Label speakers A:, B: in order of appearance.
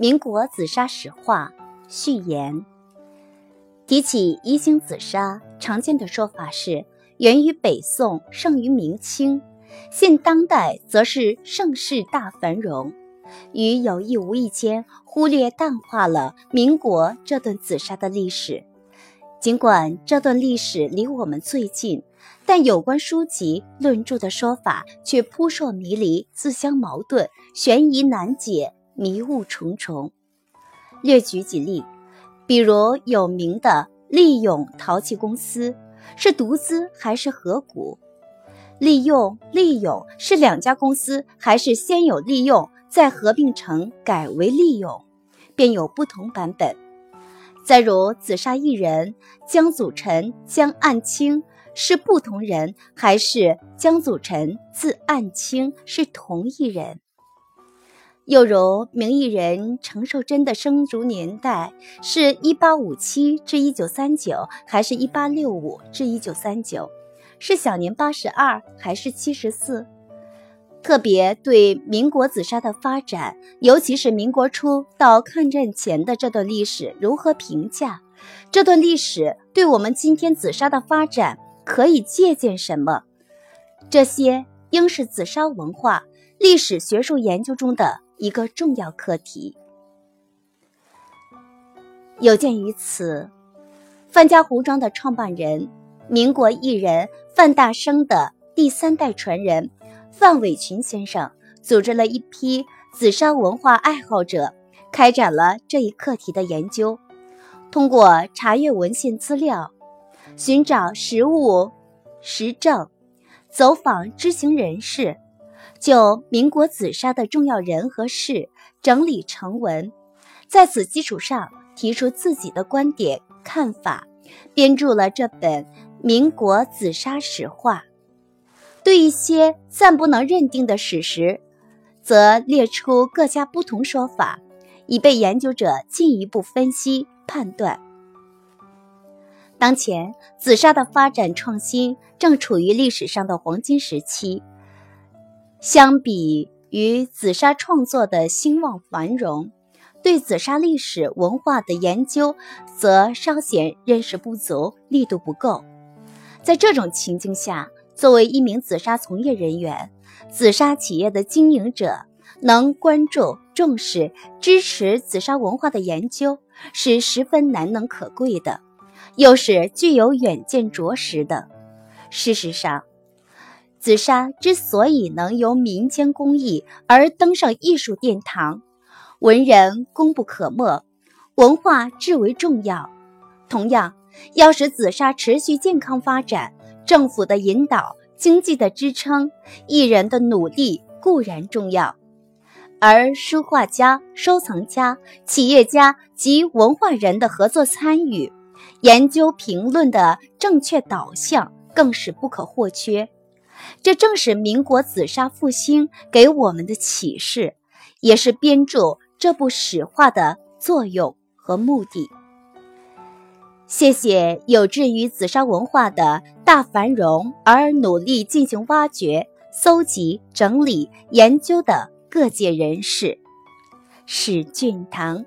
A: 民国紫砂史话序言。提起一星紫砂，常见的说法是源于北宋，盛于明清，现当代则是盛世大繁荣，与有意无意间忽略淡化了民国这段紫砂的历史。尽管这段历史离我们最近，但有关书籍论著的说法却扑朔迷离、自相矛盾、悬疑难解、迷雾重重。略举几例，比如有名的利永陶器公司是独资还是合股？利用、利永是两家公司，还是先有利用再合并成改为利永？便有不同版本。再如紫砂艺人江祖臣、江岸清是不同人，还是江祖臣字岸清是同一人？又如名艺人程寿珍的生卒年代是一八五七至一九三九，还是一八六五至一九三九？是享年八十二还是七十四？特别对民国紫砂的发展，尤其是民国初到抗战前的这段历史如何评价？这段历史对我们今天紫砂的发展可以借鉴什么？这些应是紫砂文化历史学术研究中的一个重要课题。有鉴于此，范家胡庄的创办人、民国艺人范大生的第三代传人。范伟群先生组织了一批紫砂文化爱好者，开展了这一课题的研究。通过查阅文献资料、寻找实物实证、走访知情人士，就民国紫砂的重要人和事整理成文，在此基础上提出自己的观点看法，编著了这本《民国紫砂史话》。对一些暂不能认定的史实，则列出各家不同说法，以被研究者进一步分析判断。当前紫砂的发展创新正处于历史上的黄金时期，相比于紫砂创作的兴旺繁荣，对紫砂历史文化的研究则稍显认识不足，力度不够。在这种情境下，作为一名紫砂从业人员，紫砂企业的经营者能关注、重视、支持紫砂文化的研究，是十分难能可贵的，又是具有远见卓识的。事实上，紫砂之所以能由民间工艺而登上艺术殿堂，文人功不可没，文化至为重要。同样，要使紫砂持续健康发展。政府的引导、经济的支撑、艺人的努力固然重要，而书画家、收藏家、企业家及文化人的合作参与、研究评论的正确导向更是不可或缺。这正是民国紫砂复兴给我们的启示，也是编著这部史话的作用和目的。谢谢有志于紫砂文化的大繁荣而努力进行挖掘、搜集、整理、研究的各界人士。史俊堂。